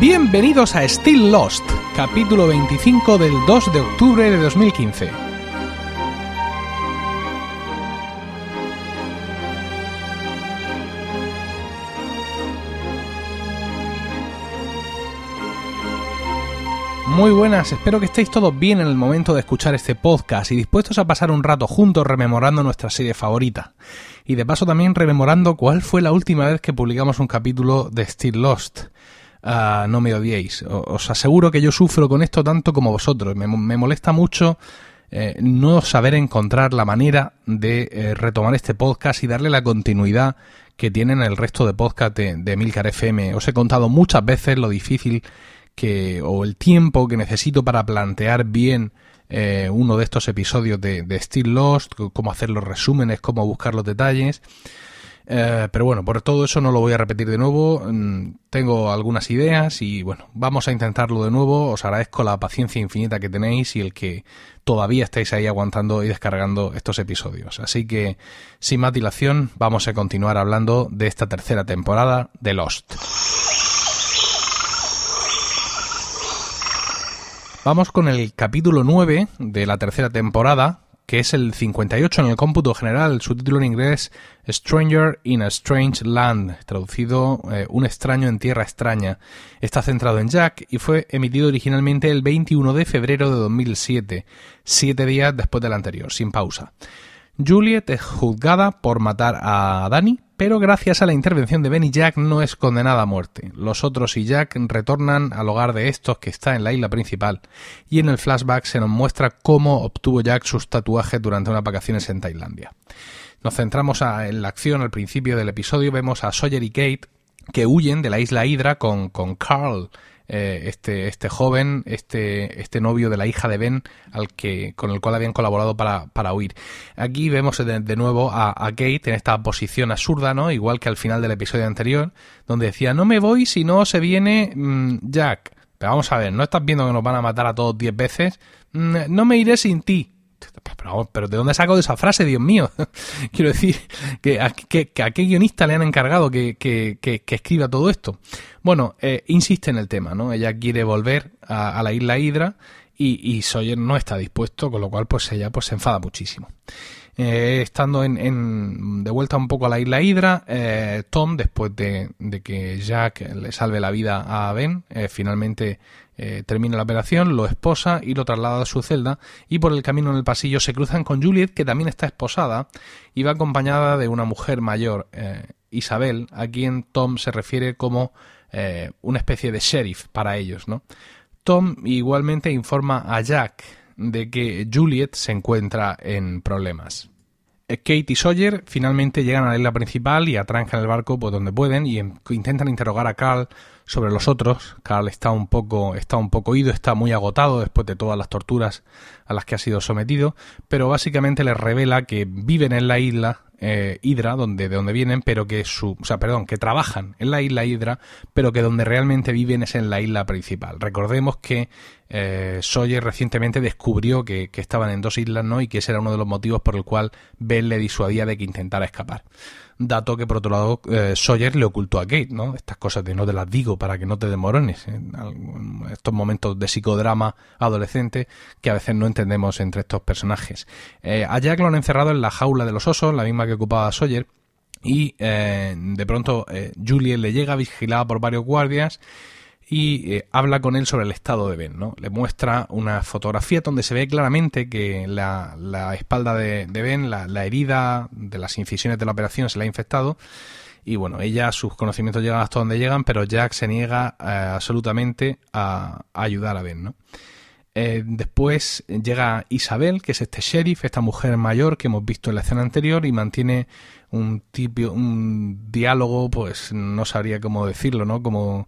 Bienvenidos a Still Lost, capítulo 25 del 2 de octubre de 2015. Muy buenas, espero que estéis todos bien en el momento de escuchar este podcast y dispuestos a pasar un rato juntos rememorando nuestra serie favorita. Y de paso también rememorando cuál fue la última vez que publicamos un capítulo de Still Lost. Ah, no me odiéis. Os aseguro que yo sufro con esto tanto como vosotros. Me, molesta mucho eh, no saber encontrar la manera de eh, retomar este podcast y darle la continuidad que tienen el resto de podcast de, de Milcar FM. Os he contado muchas veces lo difícil que o el tiempo que necesito para plantear bien eh, uno de estos episodios de, de Still Lost, cómo hacer los resúmenes, cómo buscar los detalles. Eh, pero bueno, por todo eso no lo voy a repetir de nuevo. Mm, tengo algunas ideas y bueno, vamos a intentarlo de nuevo. Os agradezco la paciencia infinita que tenéis y el que todavía estáis ahí aguantando y descargando estos episodios. Así que, sin más dilación, vamos a continuar hablando de esta tercera temporada de Lost. Vamos con el capítulo 9 de la tercera temporada, que es el 58 en el cómputo general, su título en inglés Stranger in a Strange Land, traducido eh, Un extraño en tierra extraña. Está centrado en Jack y fue emitido originalmente el 21 de febrero de 2007, siete días después del anterior, sin pausa. Juliet es juzgada por matar a Danny, pero gracias a la intervención de Ben y Jack no es condenada a muerte. Los otros y Jack retornan al hogar de estos que está en la isla principal, y en el flashback se nos muestra cómo obtuvo Jack sus tatuajes durante unas vacaciones en Tailandia. Nos centramos en la acción al principio del episodio, vemos a Sawyer y Kate que huyen de la isla Hydra con, con Carl, eh, este, este joven, este, este novio de la hija de Ben, al que, con el cual habían colaborado para, para huir. Aquí vemos de, nuevo a, Kate en esta posición absurda, ¿no? Igual que al final del episodio anterior, donde decía, no me voy si no se viene mm, Jack. Pero vamos a ver, ¿no estás viendo que nos van a matar a todos diez veces? Mm, no me iré sin ti. Pero, ¿de dónde saco esa frase, Dios mío? Quiero decir, que a, que, a, qué guionista le han encargado que, que escriba todo esto. Bueno, eh, insiste en el tema, ¿no? Ella quiere volver a, la isla Hydra y, y, Sawyer no está dispuesto, con lo cual pues ella pues se enfada muchísimo. Eh, estando en, de vuelta un poco a la isla Hydra, eh, Tom, después de, que Jack le salve la vida a Ben, finalmente termina la operación, lo esposa y lo traslada a su celda y por el camino en el pasillo se cruzan con Juliet, que también está esposada y va acompañada de una mujer mayor, Isabel, a quien Tom se refiere como eh, una especie de sheriff para ellos. Tom igualmente informa a Jack de que Juliet se encuentra en problemas. Eh, Kate y Sawyer finalmente llegan a la isla principal y atrancan el barco por donde pueden y em, intentan interrogar a Carl sobre los otros. Carl está un poco, está un poco ido, está muy agotado después de todas las torturas a las que ha sido sometido, pero básicamente les revela que viven en la isla eh, Hydra, donde, de donde vienen, pero que su, o sea, perdón, que trabajan en la isla Hydra, pero que donde realmente viven es en la isla principal. Recordemos que eh, Sawyer recientemente descubrió que, estaban en dos islas, ¿no? Y que ese era uno de los motivos por el cual Ben le disuadía de que intentara escapar dato que por otro lado eh, Sawyer le ocultó a Kate, ¿no? Estas cosas de no te las digo para que no te demorones, en, estos momentos de psicodrama adolescente que a veces no entendemos entre estos personajes. Eh, a Jack lo han encerrado en la jaula de los osos, la misma que ocupaba Sawyer, y eh, de pronto Juliet le llega vigilada por varios guardias y eh, habla con él sobre el estado de Ben, ¿no? Le muestra una fotografía donde se ve claramente que la, la espalda de, Ben, la, la, herida de las incisiones de la operación se la ha infectado y bueno, ella, sus conocimientos llegan hasta donde llegan, pero Jack se niega eh, absolutamente a, ayudar a Ben, ¿no? Eh, después llega Isabel, que es este sheriff, esta mujer mayor que hemos visto en la escena anterior y mantiene un tipo, un diálogo, pues no sabría cómo decirlo, ¿no? Como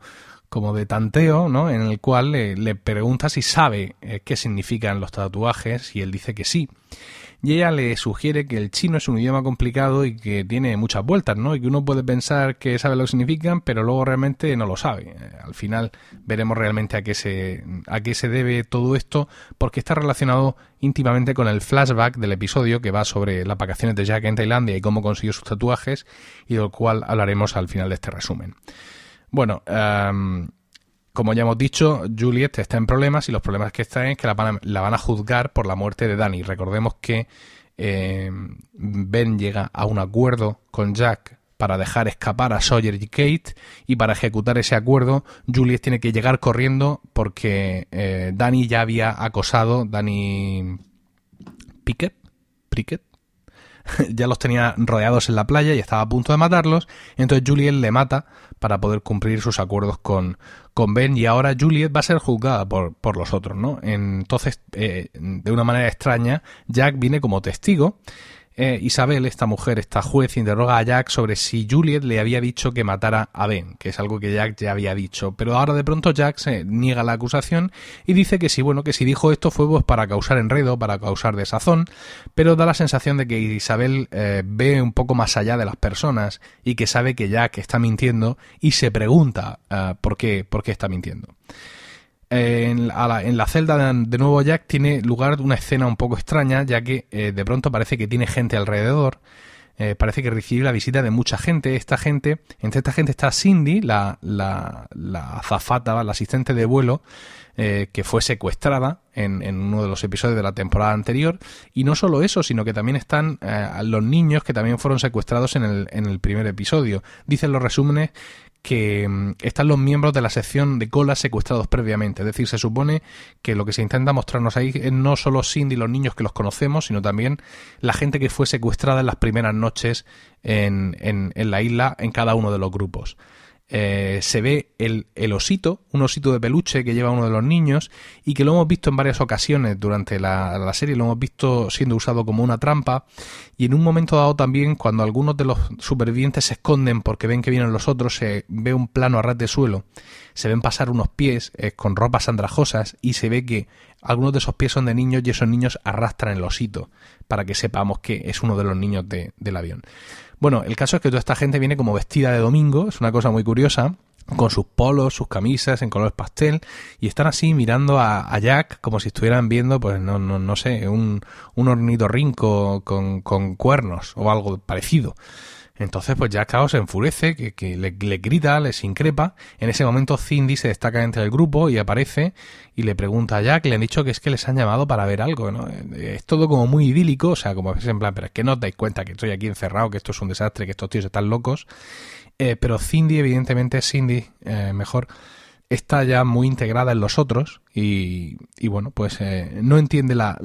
como de tanteo, ¿no? En el cual le, pregunta si sabe eh, qué significan los tatuajes y él dice que sí. Y ella le sugiere que el chino es un idioma complicado y que tiene muchas vueltas, ¿no? Y que uno puede pensar que sabe lo que significan, pero luego realmente no lo sabe. Eh, al final veremos realmente a qué se a qué se debe todo esto, porque está relacionado íntimamente con el flashback del episodio que va sobre las vacaciones de Jack en Tailandia y cómo consiguió sus tatuajes y del cual hablaremos al final de este resumen. Bueno, em, como ya hemos dicho, Juliet está en problemas y los problemas que está es que la van, a, juzgar por la muerte de Danny. Recordemos que eh, Ben llega a un acuerdo con Jack para dejar escapar a Sawyer y Kate y para ejecutar ese acuerdo Juliet tiene que llegar corriendo porque eh, Danny ya había acosado, Danny Pickett, ya los tenía rodeados en la playa y estaba a punto de matarlos. Entonces Juliet le mata para poder cumplir sus acuerdos con, con Ben y ahora Juliet va a ser juzgada por, por los otros, ¿no? Entonces, eh, de una manera extraña, Jack viene como testigo eh, Isabel, esta mujer, esta juez, interroga a Jack sobre si Juliet le había dicho que matara a Ben, que es algo que Jack ya había dicho. Pero ahora de pronto Jack se niega la acusación y dice que sí, bueno, que si dijo esto fue pues para causar enredo, para causar desazón, pero da la sensación de que Isabel eh, ve un poco más allá de las personas y que sabe que Jack está mintiendo y se pregunta eh, por, qué, por qué está mintiendo en, la, celda de, nuevo Jack tiene lugar una escena un poco extraña, ya que eh, de pronto parece que tiene gente alrededor. Eh, parece que recibe la visita de mucha gente. Esta gente, entre esta gente está Cindy, la, la, la azafata, la asistente de vuelo, eh, que fue secuestrada en, uno de los episodios de la temporada anterior. Y no solo eso, sino que también están los niños que también fueron secuestrados en el, en el primer episodio. Dicen los resúmenes que mm, están los miembros de la sección de colas secuestrados previamente. Es decir, se supone que lo que se intenta mostrarnos ahí es no solo Cindy y los niños que los conocemos, sino también la gente que fue secuestrada en las primeras noches en, en la isla en cada uno de los grupos. Eh, se ve el, el, osito, un osito de peluche que lleva uno de los niños y que lo hemos visto en varias ocasiones durante la, la, serie, lo hemos visto siendo usado como una trampa y en un momento dado también cuando algunos de los supervivientes se esconden porque ven que vienen los otros, se ve un plano a ras de suelo, se ven pasar unos pies eh, con ropas andrajosas y se ve que algunos de esos pies son de niños y esos niños arrastran el osito para que sepamos que es uno de los niños de, del avión. Bueno, el caso es que toda esta gente viene como vestida de domingo, es una cosa muy curiosa, con sus polos, sus camisas en colores pastel y están así mirando a, Jack como si estuvieran viendo, pues no, no, no sé, un, un ornitorrinco con, con cuernos o algo parecido. Entonces, pues Jack se enfurece, que, le, grita, les increpa. En ese momento, Cindy se destaca entre el grupo y aparece y le pregunta a Jack, le han dicho que es que les han llamado para ver algo, ¿no? Es todo como muy idílico, o sea, como es en plan, pero es que no os dais cuenta que estoy aquí encerrado, que esto es un desastre, que estos tíos están locos. Eh, pero Cindy, evidentemente, Cindy, eh, mejor, está ya muy integrada en los otros y, y bueno, pues eh, no entiende la,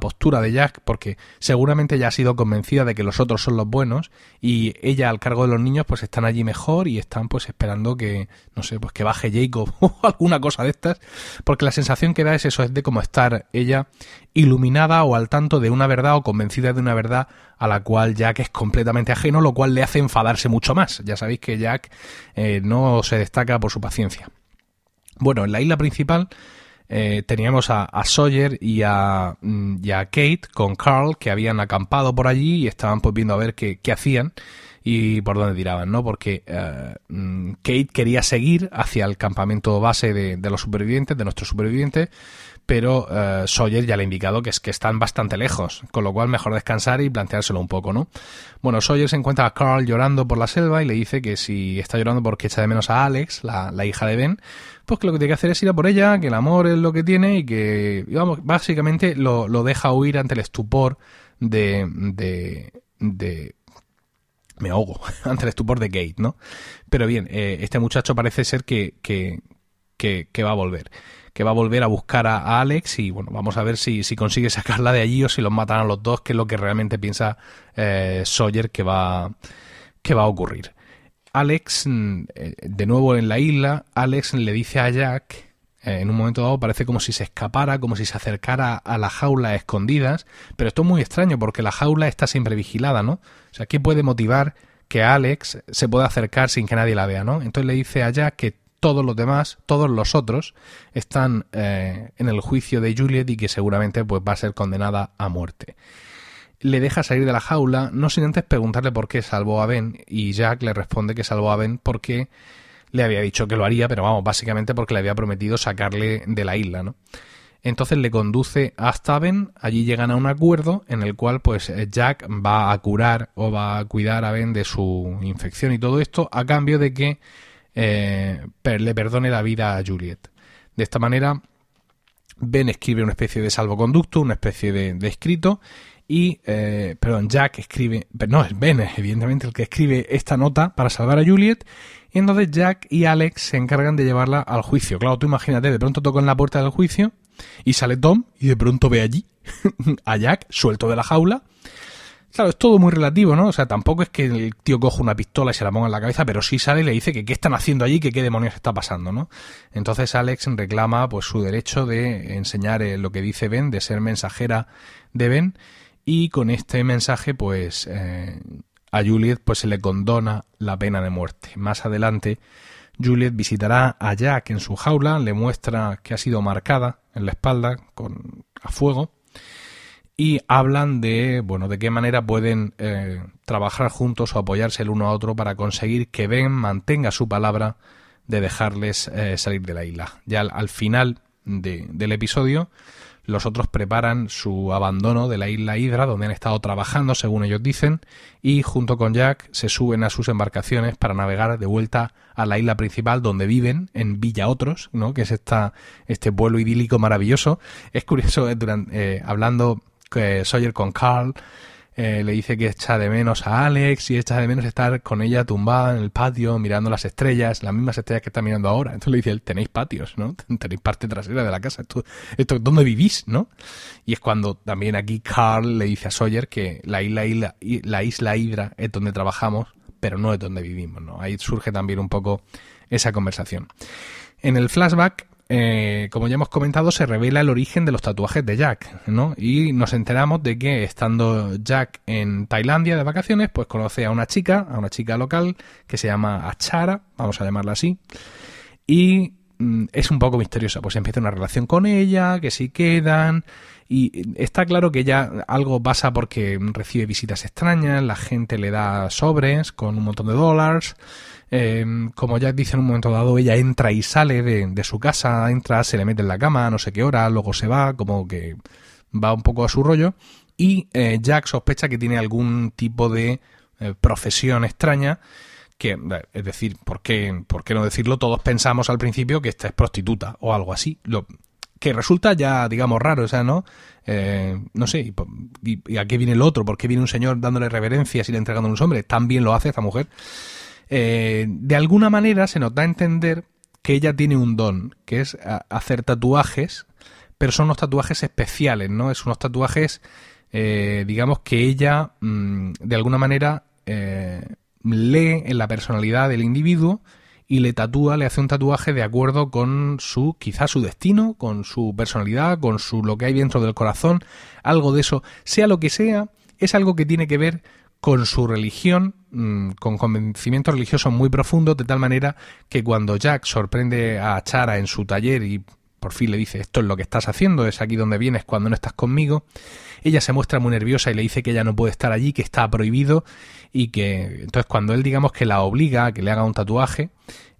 postura de Jack porque seguramente ya ha sido convencida de que los otros son los buenos y ella al cargo de los niños pues están allí mejor y están pues esperando que, no sé, pues que baje Jacob o alguna cosa de estas porque la sensación que da es eso, es de como estar ella iluminada o al tanto de una verdad o convencida de una verdad a la cual Jack es completamente ajeno, lo cual le hace enfadarse mucho más. Ya sabéis que Jack eh, no se destaca por su paciencia. Bueno, en la isla principal eh, teníamos a, Sawyer y a, mm, y Kate con Carl que habían acampado por allí y estaban pues viendo a ver qué, qué hacían y por dónde tiraban, ¿no? Porque eh, mm, Kate quería seguir hacia el campamento base de, de los supervivientes, de nuestros supervivientes, pero eh, Sawyer ya le ha indicado que es que están bastante lejos, con lo cual mejor descansar y planteárselo un poco, ¿no? Bueno, Sawyer se encuentra a Carl llorando por la selva y le dice que si está llorando porque echa de menos a Alex, la, la hija de Ben, pues que lo que tiene que hacer es ir a por ella, que el amor es lo que tiene y que, vamos, básicamente lo, lo deja huir ante el estupor de, de, de me ahogo ante el estupor de Kate, ¿no? Pero bien, eh, este muchacho parece ser que, que, que, va a volver que va a volver a buscar a, Alex y bueno, vamos a ver si, si, consigue sacarla de allí o si los matan a los dos, que es lo que realmente piensa eh, Sawyer que va, que va a ocurrir. Alex, mm, eh, de nuevo en la isla, Alex le dice a Jack, eh, en un momento dado parece como si se escapara, como si se acercara a la jaula escondidas, pero esto es muy extraño porque la jaula está siempre vigilada, ¿no? O sea, ¿qué puede motivar que Alex se pueda acercar sin que nadie la vea, ¿no? Entonces le dice a Jack que todos los demás, todos los otros, están eh, en el juicio de Juliet y que seguramente pues, va a ser condenada a muerte. Le deja salir de la jaula, no sin antes preguntarle por qué salvó a Ben, y Jack le responde que salvó a Ben porque le había dicho que lo haría, pero vamos, básicamente porque le había prometido sacarle de la isla, ¿no? Entonces le conduce hasta Ben, allí llegan a un acuerdo en el cual pues Jack va a curar o va a cuidar a Ben de su infección y todo esto a cambio de que eh, le perdone la vida a Juliet. De esta manera, Ben escribe una especie de salvoconducto, una especie de, escrito, y, eh, perdón, Jack escribe, no, es Ben, evidentemente, el que escribe esta nota para salvar a Juliet, y entonces Jack y Alex se encargan de llevarla al juicio. Claro, tú imagínate, de pronto tocan la puerta del juicio, y sale Tom, y de pronto ve allí a Jack suelto de la jaula, Claro, es todo muy relativo, ¿no? O sea, tampoco es que el tío coja una pistola y se la ponga en la cabeza, pero sí sale y le dice que qué están haciendo allí, que qué demonios está pasando, ¿no? Entonces Alex reclama pues su derecho de enseñar eh, lo que dice Ben, de ser mensajera de Ben, y con este mensaje pues eh, a Juliet pues se le condona la pena de muerte. Más adelante Juliet visitará a Jack en su jaula, le muestra que ha sido marcada en la espalda con a fuego y hablan de, bueno, de qué manera pueden eh, trabajar juntos o apoyarse el uno a otro para conseguir que Ben mantenga su palabra de dejarles eh, salir de la isla. Ya al, final del episodio, los otros preparan su abandono de la isla Hydra, donde han estado trabajando, según ellos dicen, y junto con Jack se suben a sus embarcaciones para navegar de vuelta a la isla principal donde viven, en Villa Otros, ¿no? que es esta, este pueblo idílico maravilloso. Es curioso, eh, durante, hablando que Sawyer con Carl eh, le dice que echa de menos a Alex y echa de menos estar con ella tumbada en el patio mirando las estrellas, las mismas estrellas que está mirando ahora. Entonces le dice él, tenéis patios, ¿no? Tenéis parte trasera de la casa. Esto, ¿Dónde vivís, no? Y es cuando también aquí Carl le dice a Sawyer que la isla, isla, la isla Hydra es donde trabajamos, pero no es donde vivimos, ¿no? Ahí surge también un poco esa conversación. En el flashback eh, como ya hemos comentado, se revela el origen de los tatuajes de Jack, ¿no? Y nos enteramos de que estando Jack en Tailandia de vacaciones, pues conoce a una chica, a una chica local que se llama Achara, vamos a llamarla así, y mm, es un poco misteriosa, pues empieza una relación con ella, que sí quedan, y está claro que ya algo pasa porque recibe visitas extrañas, la gente le da sobres con un montón de dólares, Em, como ya dice en un momento dado, ella entra y sale de, su casa, entra, se le mete en la cama, no sé qué hora, luego se va, como que va un poco a su rollo. Y eh, Jack sospecha que tiene algún tipo de eh, profesión extraña que, es decir, ¿por qué, ¿por qué no decirlo? Todos pensamos al principio que esta es prostituta o algo así. Lo, que resulta ya, digamos, raro, o sea, ¿no? Eh, no sé, y, y, a qué viene el otro? ¿Por qué viene un señor dándole reverencias y le entregando a un hombre? También lo hace esta mujer. Eh, de alguna manera se nos da a entender que ella tiene un don, que es hacer tatuajes, pero son unos tatuajes especiales, ¿no? Es unos tatuajes, eh, digamos, que ella mm, de alguna manera eh, lee en la personalidad del individuo y le tatúa, le hace un tatuaje de acuerdo con su, quizás su destino, con su personalidad, con su lo que hay dentro del corazón, algo de eso, sea lo que sea, es algo que tiene que ver con su religión, mm, con convencimiento religioso muy profundo, de tal manera que cuando Jack sorprende a Chara en su taller y por fin le dice esto es lo que estás haciendo, es aquí donde vienes cuando no estás conmigo, ella se muestra muy nerviosa y le dice que ella no puede estar allí, que está prohibido y que entonces cuando él digamos que la obliga a que le haga un tatuaje,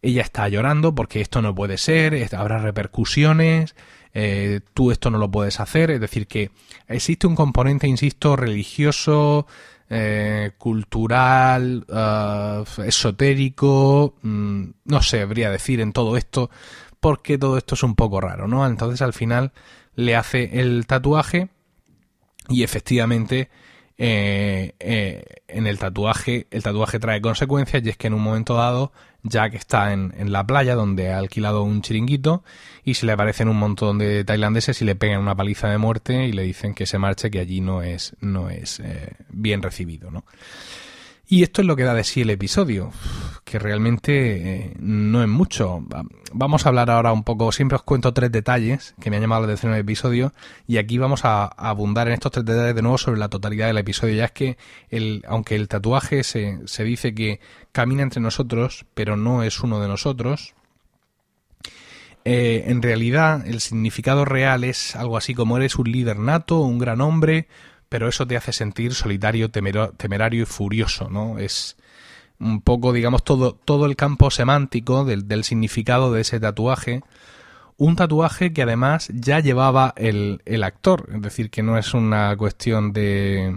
ella está llorando porque esto no puede ser, habrá repercusiones, eh, tú esto no lo puedes hacer, es decir que existe un componente, insisto, religioso, eh, cultural, eh, esotérico, mm, no sé, habría decir en todo esto, porque todo esto es un poco raro, ¿no? Entonces al final le hace el tatuaje y efectivamente eh, en el tatuaje, el tatuaje trae consecuencias y es que en un momento dado Jack está en, en, la playa donde ha alquilado un chiringuito y se le aparecen un montón de tailandeses y le pegan una paliza de muerte y le dicen que se marche, que allí no es, no es eh, bien recibido, ¿no? Y esto es lo que da de sí el episodio, que realmente eh, no es mucho. Vamos a hablar ahora un poco, siempre os cuento tres detalles que me han llamado la atención en el episodio y aquí vamos a, abundar en estos tres detalles de nuevo sobre la totalidad del episodio. Ya es que, el, aunque el tatuaje se, se dice que camina entre nosotros, pero no es uno de nosotros, eh, en realidad el significado real es algo así como eres un líder nato, un gran hombre, pero eso te hace sentir solitario, temerario y furioso, ¿no? Es un poco, digamos, todo, todo el campo semántico del, significado de ese tatuaje. Un tatuaje que además ya llevaba el, el actor, es decir, que no es una cuestión de,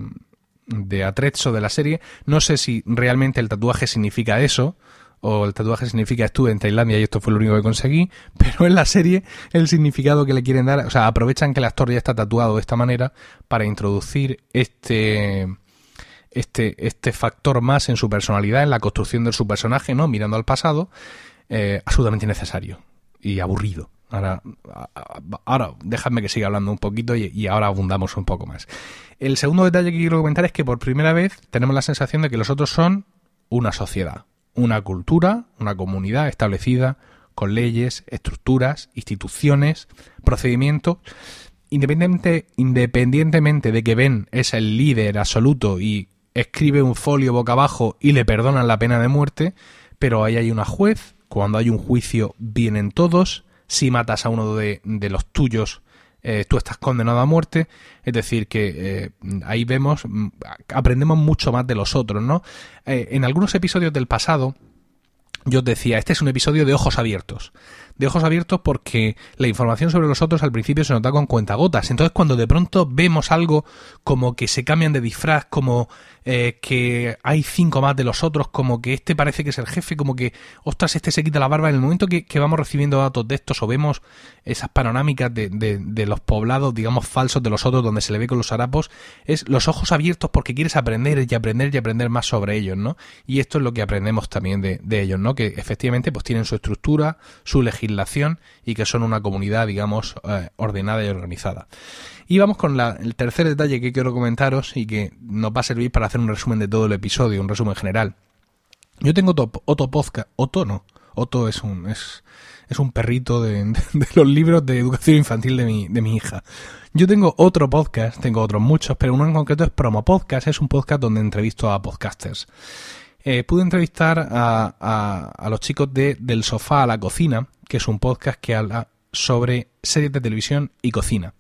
de atrezzo de la serie. No sé si realmente el tatuaje significa eso, o el tatuaje significa estuve en Tailandia y esto fue lo único que conseguí, pero en la serie el significado que le quieren dar, o sea, aprovechan que el actor ya está tatuado de esta manera para introducir este este, este factor más en su personalidad, en la construcción de su personaje, ¿no? Mirando al pasado, eh, absolutamente necesario y aburrido. Ahora, ahora déjame que siga hablando un poquito y, ahora abundamos un poco más. El segundo detalle que quiero comentar es que por primera vez tenemos la sensación de que los otros son una sociedad, una cultura, una comunidad establecida con leyes, estructuras, instituciones, procedimientos. Independientemente, independientemente de que Ben es el líder absoluto y escribe un folio boca abajo y le perdonan la pena de muerte, pero ahí hay una juez, cuando hay un juicio vienen todos, si matas a uno de, de los tuyos, eh, tú estás condenado a muerte, es decir, que eh, ahí vemos, mm, aprendemos mucho más de los otros, ¿no? Eh, en algunos episodios del pasado, yo os decía, este es un episodio de ojos abiertos de ojos abiertos porque la información sobre los otros al principio se nota con cuentagotas. Entonces cuando de pronto vemos algo como que se cambian de disfraz, como eh, que hay cinco más de los otros, como que este parece que es el jefe, como que, ostras, este se quita la barba. En el momento que, vamos recibiendo datos de estos o vemos esas panorámicas de, de, los poblados, digamos, falsos de los otros, donde se le ve con los harapos, es los ojos abiertos porque quieres aprender y aprender y aprender más sobre ellos, ¿no? Y esto es lo que aprendemos también de, de ellos, ¿no? Que efectivamente pues tienen su estructura, su legislación, y que son una comunidad, digamos, eh, ordenada y organizada. Y vamos con el tercer detalle que quiero comentaros y que nos va a servir para hacer un resumen de todo el episodio, un resumen general. Yo tengo otro, podcast, Otto no, Otto es un, es, es un perrito de, los libros de educación infantil de mi, de mi hija. Yo tengo otro podcast, tengo otros muchos, pero uno en concreto es Promo Podcast, es un podcast donde entrevisto a podcasters. Eh, pude entrevistar a, a, a, los chicos de Del Sofá a la Cocina, que es un podcast que habla sobre series de televisión y cocina.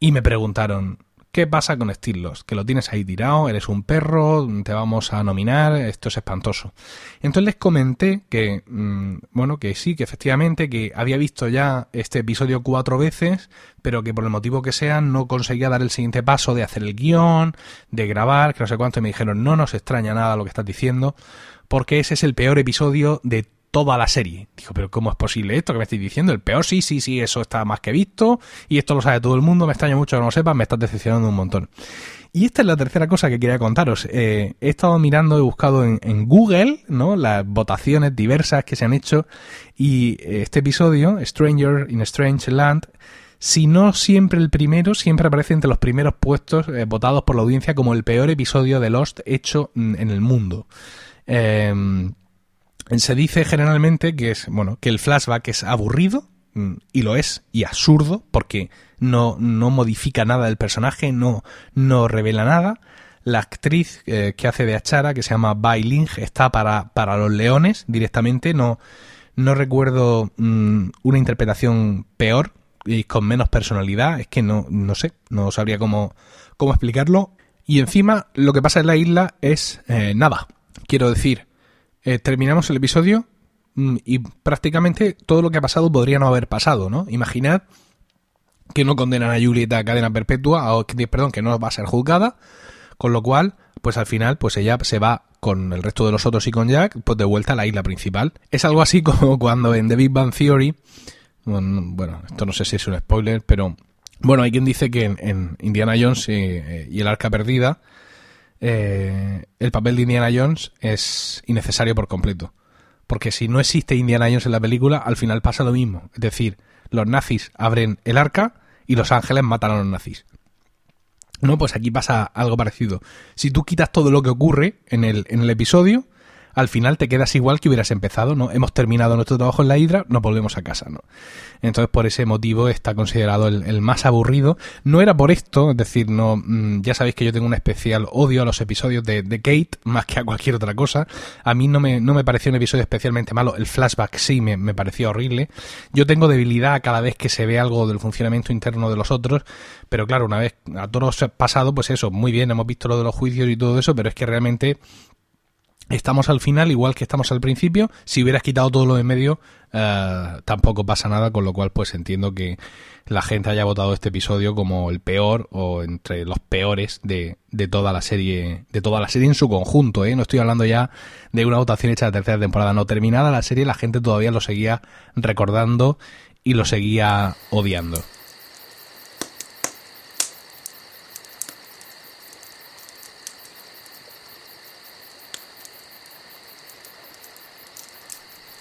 Y me preguntaron, ¿qué pasa con Stirlos? Que lo tienes ahí tirado, eres un perro, te vamos a nominar, esto es espantoso. Entonces les comenté que, mm, bueno, que sí, que efectivamente, que había visto ya este episodio cuatro veces, pero que por el motivo que sea no conseguía dar el siguiente paso de hacer el guion, de grabar, que no sé cuánto, y me dijeron, no nos extraña nada lo que estás diciendo, porque ese es el peor episodio de toda la serie. Dijo, pero ¿cómo es posible esto que me estoy diciendo? El peor, sí, sí, sí, eso está más que visto y esto lo sabe todo el mundo, me extraña mucho que no lo sepas, me estás decepcionando un montón. Y esta es la tercera cosa que quería contaros. Eh, he estado mirando, he buscado en, Google, ¿no? Las votaciones diversas que se han hecho y este episodio, Stranger in a Strange Land, si no siempre el primero, siempre aparece entre los primeros puestos eh, votados por la audiencia como el peor episodio de Lost hecho en el mundo. Eh, se dice generalmente que es, bueno, que el flashback es aburrido, mm, y lo es, y absurdo, porque no, no modifica nada del personaje, no, no revela nada. La actriz eh, que hace de Achara, que se llama Bai Ling, está para, para los leones directamente. No, no recuerdo mm, una interpretación peor y con menos personalidad. Es que no, no sé, no sabría cómo, cómo explicarlo. Y encima, lo que pasa en la isla es eh, nada. Quiero decir, eh, terminamos el episodio mm, y prácticamente todo lo que ha pasado podría no haber pasado, ¿no? Imaginad que no condenan a Julieta a cadena perpetua, o, perdón, que no va a ser juzgada, con lo cual, pues al final, pues ella se va con el resto de los otros y con Jack, pues de vuelta a la isla principal. Es algo así como cuando en The Big Bang Theory, bueno, esto no sé si es un spoiler, pero bueno, hay quien dice que en, Indiana Jones y el Arca Perdida, eh, el papel de Indiana Jones es innecesario por completo. Porque si no existe Indiana Jones en la película, al final pasa lo mismo. Es decir, los nazis abren el arca y los ángeles matan a los nazis. No, pues aquí pasa algo parecido. Si tú quitas todo lo que ocurre en el, en el episodio, al final te quedas igual que hubieras empezado, ¿no? Hemos terminado nuestro trabajo en la hidra, nos volvemos a casa, ¿no? Entonces, por ese motivo está considerado el, más aburrido. No era por esto, es decir, no, mm, ya sabéis que yo tengo un especial odio a los episodios de, Kate, más que a cualquier otra cosa. A mí no me, no me pareció un episodio especialmente malo. El flashback sí me, me pareció horrible. Yo tengo debilidad cada vez que se ve algo del funcionamiento interno de los otros, pero claro, una vez a todos pasado, pues eso, muy bien, hemos visto lo de los juicios y todo eso, pero es que realmente Estamos al final, igual que estamos al principio. Si hubieras quitado todo lo de medio, eh, tampoco pasa nada, con lo cual pues entiendo que la gente haya votado este episodio como el peor o entre los peores de, de toda la serie, de toda la serie en su conjunto, ¿eh? No estoy hablando ya de una votación hecha de tercera temporada, no terminada la serie, la gente todavía lo seguía recordando y lo seguía odiando.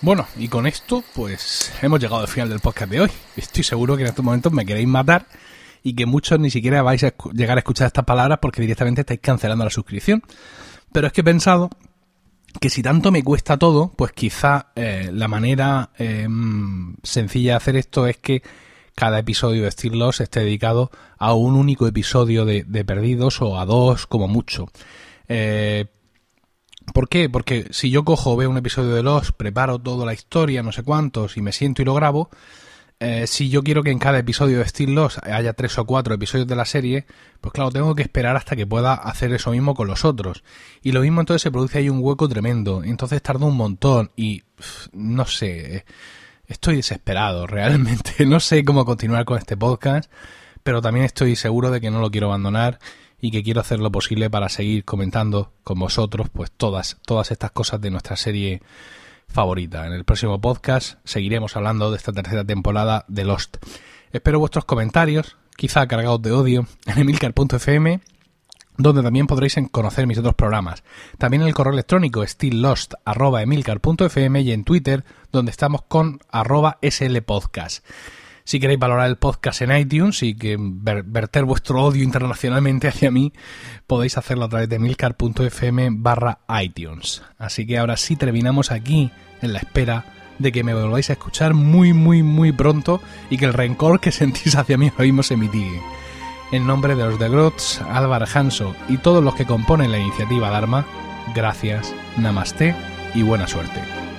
Bueno, y con esto, pues hemos llegado al final del podcast de hoy. Estoy seguro que en estos momentos me queréis matar y que muchos ni siquiera vais a llegar a escuchar estas palabras porque directamente estáis cancelando la suscripción. Pero es que he pensado que si tanto me cuesta todo, pues quizá eh, la manera em, sencilla de hacer esto es que cada episodio de Steel Loss esté dedicado a un único episodio de, de Perdidos o a dos como mucho. Eh, ¿Por qué? Porque si yo cojo, veo un episodio de Los, preparo toda la historia, no sé cuántos, y me siento y lo grabo, eh, si yo quiero que en cada episodio de Steel Lost haya tres o cuatro episodios de la serie, pues claro, tengo que esperar hasta que pueda hacer eso mismo con los otros. Y lo mismo entonces se produce ahí un hueco tremendo. Entonces tardo un montón y no sé, estoy desesperado realmente. No sé cómo continuar con este podcast, pero también estoy seguro de que no lo quiero abandonar y que quiero hacer lo posible para seguir comentando con vosotros pues todas, todas estas cosas de nuestra serie favorita. En el próximo podcast seguiremos hablando de esta tercera temporada de Lost. Espero vuestros comentarios, quizá cargados de odio, en emilcar.fm donde también podréis conocer mis otros programas. También en el correo electrónico stilllost.emilcar.fm y en Twitter, donde estamos con arroba slpodcast. Si queréis valorar el podcast en iTunes y que verter vuestro odio internacionalmente hacia mí, podéis hacerlo a través de milcar.fm barra iTunes. Así que ahora sí terminamos aquí en la espera de que me volváis a escuchar muy muy muy pronto y que el rencor que sentís hacia mí ahora mismo se mitigue. En nombre de los de Grots, Álvaro Hanso y todos los que componen la iniciativa Dharma, gracias, namaste y buena suerte.